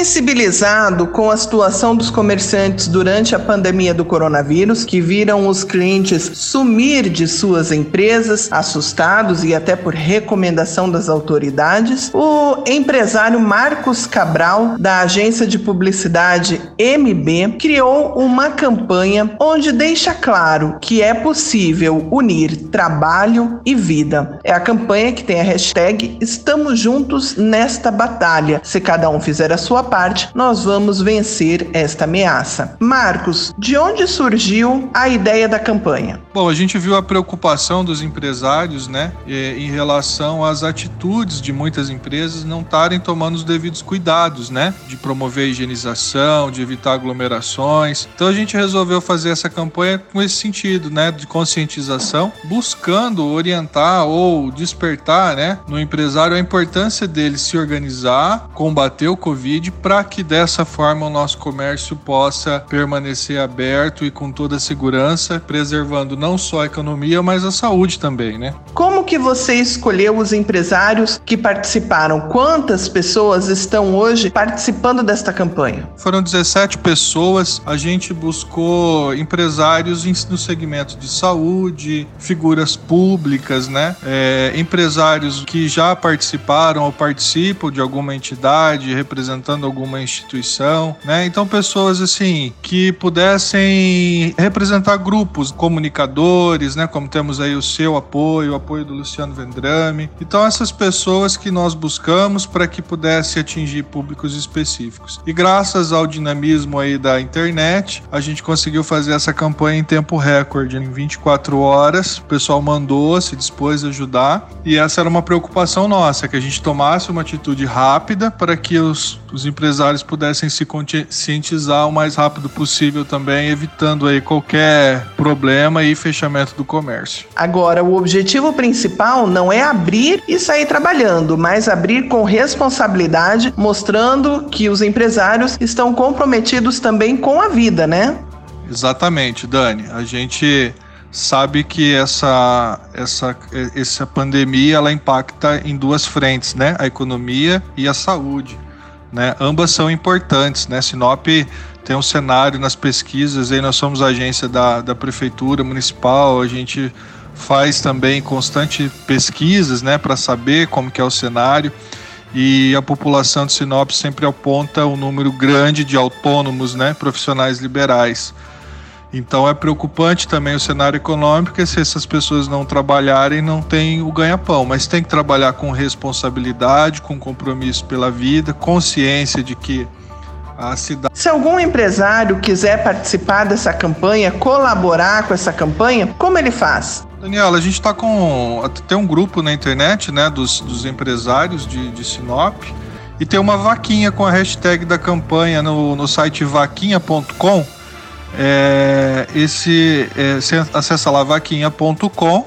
Sensibilizado com a situação dos comerciantes durante a pandemia do coronavírus, que viram os clientes sumir de suas empresas, assustados e até por recomendação das autoridades, o empresário Marcos Cabral, da agência de publicidade MB, criou uma campanha onde deixa claro que é possível unir trabalho e vida. É a campanha que tem a hashtag Estamos Juntos nesta Batalha. Se cada um fizer a sua sua parte, nós vamos vencer esta ameaça. Marcos, de onde surgiu a ideia da campanha? Bom, a gente viu a preocupação dos empresários, né, em relação às atitudes de muitas empresas não estarem tomando os devidos cuidados, né, de promover a higienização, de evitar aglomerações. Então a gente resolveu fazer essa campanha com esse sentido, né, de conscientização, buscando orientar ou despertar, né, no empresário a importância dele se organizar, combater o Covid para que dessa forma o nosso comércio possa permanecer aberto e com toda a segurança, preservando não só a economia, mas a saúde também, né? Como que você escolheu os empresários que participaram? Quantas pessoas estão hoje participando desta campanha? Foram 17 pessoas. A gente buscou empresários no segmento de saúde, figuras públicas, né? É, empresários que já participaram ou participam de alguma entidade representando alguma instituição, né? Então pessoas assim que pudessem representar grupos, comunicadores, né? Como temos aí o seu apoio, o apoio do Luciano Vendrame. Então essas pessoas que nós buscamos para que pudesse atingir públicos específicos. E graças ao dinamismo aí da internet, a gente conseguiu fazer essa campanha em tempo recorde, em 24 horas. O pessoal mandou, se dispôs a ajudar. E essa era uma preocupação nossa, que a gente tomasse uma atitude rápida para que os os empresários pudessem se conscientizar o mais rápido possível também, evitando aí qualquer problema e fechamento do comércio. Agora, o objetivo principal não é abrir e sair trabalhando, mas abrir com responsabilidade, mostrando que os empresários estão comprometidos também com a vida, né? Exatamente, Dani. A gente sabe que essa, essa, essa pandemia ela impacta em duas frentes, né? A economia e a saúde. Né? Ambas são importantes, né? Sinop tem um cenário nas pesquisas, aí nós somos agência da, da prefeitura municipal, a gente faz também constante pesquisas, né, para saber como que é o cenário e a população de Sinop sempre aponta um número grande de autônomos, né, profissionais liberais. Então é preocupante também o cenário econômico, se essas pessoas não trabalharem, não tem o ganha-pão, mas tem que trabalhar com responsabilidade, com compromisso pela vida, consciência de que a cidade. Se algum empresário quiser participar dessa campanha, colaborar com essa campanha, como ele faz? Daniela, a gente está com. Tem um grupo na internet, né, dos, dos empresários de, de Sinop. E tem uma vaquinha com a hashtag da campanha no, no site vaquinha.com é, esse, é, acessa lá vaquinha.com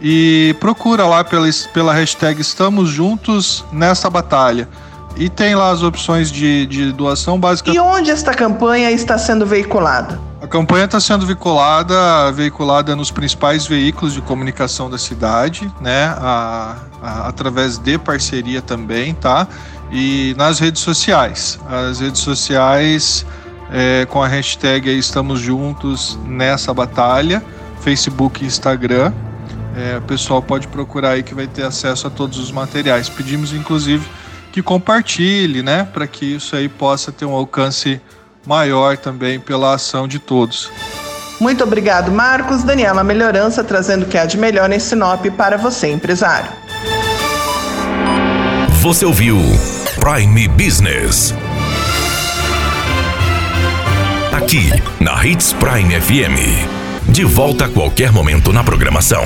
e procura lá pela, pela hashtag Estamos Juntos nessa batalha. E tem lá as opções de, de doação básica. E onde esta campanha está sendo veiculada? A campanha está sendo veiculada, veiculada nos principais veículos de comunicação da cidade, né? A, a, através de parceria também, tá? E nas redes sociais. As redes sociais é, com a hashtag Estamos Juntos nessa batalha, Facebook e Instagram. É, o pessoal pode procurar aí que vai ter acesso a todos os materiais. Pedimos inclusive que compartilhe, né, para que isso aí possa ter um alcance maior também pela ação de todos. Muito obrigado, Marcos. Daniela Melhorança trazendo o que há de melhor em Sinop para você, empresário. Você ouviu Prime Business aqui na Hits Prime FM. De volta a qualquer momento na programação.